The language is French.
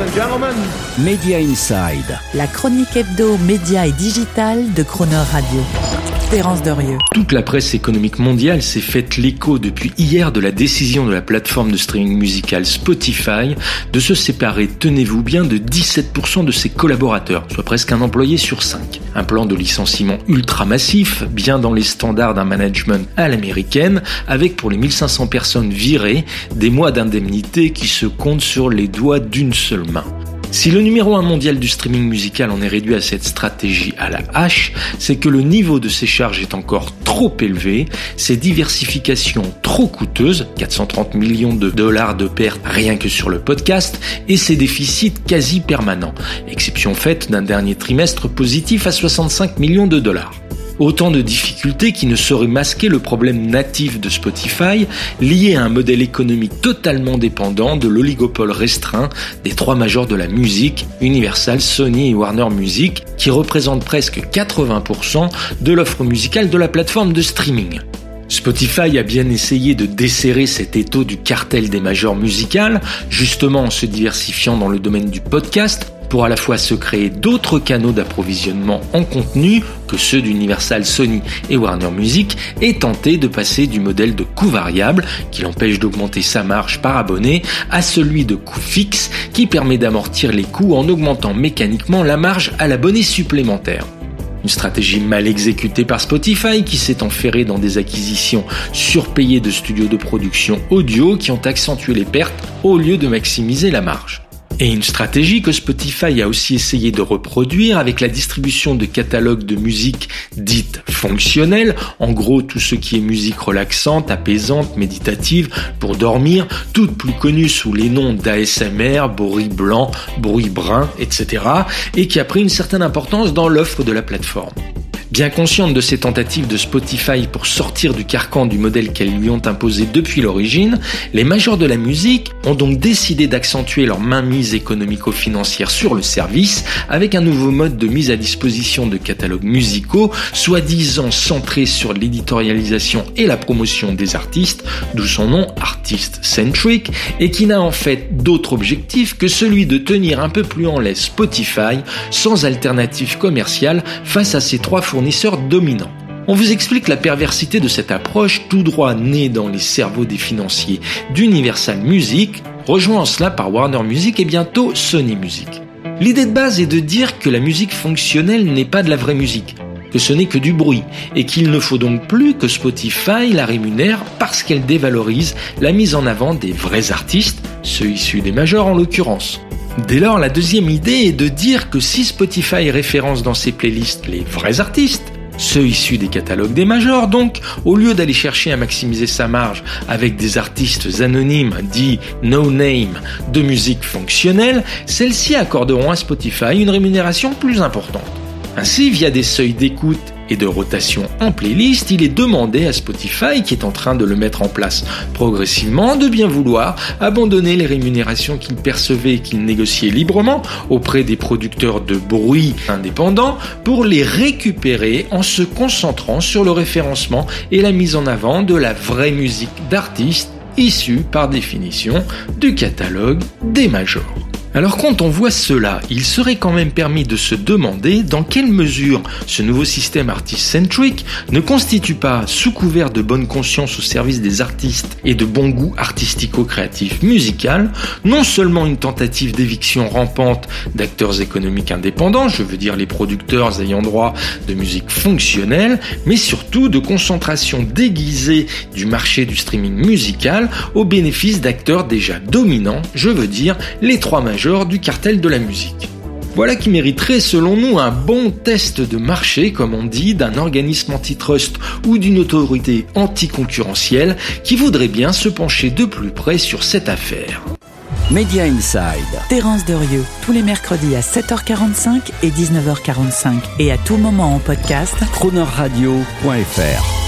and gentlemen. Media Inside. La chronique hebdo, média et digital de Croner Radio. Toute la presse économique mondiale s'est faite l'écho depuis hier de la décision de la plateforme de streaming musical Spotify de se séparer, tenez-vous bien, de 17% de ses collaborateurs, soit presque un employé sur 5. Un plan de licenciement ultra massif, bien dans les standards d'un management à l'américaine, avec pour les 1500 personnes virées, des mois d'indemnité qui se comptent sur les doigts d'une seule main. Si le numéro 1 mondial du streaming musical en est réduit à cette stratégie à la hache, c'est que le niveau de ses charges est encore trop élevé, ses diversifications trop coûteuses, 430 millions de dollars de pertes rien que sur le podcast, et ses déficits quasi permanents, exception faite d'un dernier trimestre positif à 65 millions de dollars. Autant de difficultés qui ne sauraient masquer le problème natif de Spotify, lié à un modèle économique totalement dépendant de l'oligopole restreint des trois majors de la musique, Universal, Sony et Warner Music, qui représentent presque 80% de l'offre musicale de la plateforme de streaming. Spotify a bien essayé de desserrer cet étau du cartel des majors musicales, justement en se diversifiant dans le domaine du podcast, pour à la fois se créer d'autres canaux d'approvisionnement en contenu que ceux d'Universal, Sony et Warner Music et tenter de passer du modèle de coût variable qui l'empêche d'augmenter sa marge par abonné à celui de coût fixe qui permet d'amortir les coûts en augmentant mécaniquement la marge à l'abonné supplémentaire. Une stratégie mal exécutée par Spotify qui s'est enferré dans des acquisitions surpayées de studios de production audio qui ont accentué les pertes au lieu de maximiser la marge. Et une stratégie que Spotify a aussi essayé de reproduire avec la distribution de catalogues de musique dite fonctionnelle, en gros tout ce qui est musique relaxante, apaisante, méditative, pour dormir, toutes plus connues sous les noms d'ASMR, bruit blanc, bruit brun, etc., et qui a pris une certaine importance dans l'offre de la plateforme. Bien consciente de ces tentatives de Spotify pour sortir du carcan du modèle qu'elles lui ont imposé depuis l'origine, les majors de la musique ont donc décidé d'accentuer leur mainmise économico-financière sur le service avec un nouveau mode de mise à disposition de catalogues musicaux, soi-disant centré sur l'éditorialisation et la promotion des artistes, d'où son nom Artist Centric, et qui n'a en fait d'autre objectif que celui de tenir un peu plus en laisse Spotify sans alternative commerciale face à ces trois fournisseurs dominants. On vous explique la perversité de cette approche tout droit née dans les cerveaux des financiers d'Universal Music, rejoint en cela par Warner Music et bientôt Sony Music. L'idée de base est de dire que la musique fonctionnelle n'est pas de la vraie musique, que ce n'est que du bruit, et qu'il ne faut donc plus que Spotify la rémunère parce qu'elle dévalorise la mise en avant des vrais artistes, ceux issus des majors en l'occurrence. Dès lors, la deuxième idée est de dire que si Spotify référence dans ses playlists les vrais artistes, ceux issus des catalogues des majors donc, au lieu d'aller chercher à maximiser sa marge avec des artistes anonymes dits no name de musique fonctionnelle, celles-ci accorderont à Spotify une rémunération plus importante. Ainsi, via des seuils d'écoute et de rotation en playlist, il est demandé à Spotify, qui est en train de le mettre en place progressivement, de bien vouloir abandonner les rémunérations qu'il percevait et qu'il négociait librement auprès des producteurs de bruit indépendants pour les récupérer en se concentrant sur le référencement et la mise en avant de la vraie musique d'artistes issus par définition du catalogue des majors. Alors quand on voit cela, il serait quand même permis de se demander dans quelle mesure ce nouveau système artist-centric ne constitue pas, sous couvert de bonne conscience au service des artistes et de bon goût artistico-créatif musical, non seulement une tentative d'éviction rampante d'acteurs économiques indépendants, je veux dire les producteurs ayant droit de musique fonctionnelle, mais surtout de concentration déguisée du marché du streaming musical au bénéfice d'acteurs déjà dominants, je veux dire les trois majeurs du cartel de la musique. Voilà qui mériterait selon nous un bon test de marché, comme on dit, d'un organisme antitrust ou d'une autorité anticoncurrentielle qui voudrait bien se pencher de plus près sur cette affaire. Media Inside. Terence Derieux, tous les mercredis à 7h45 et 19h45 et à tout moment en podcast. Cronerradio.fr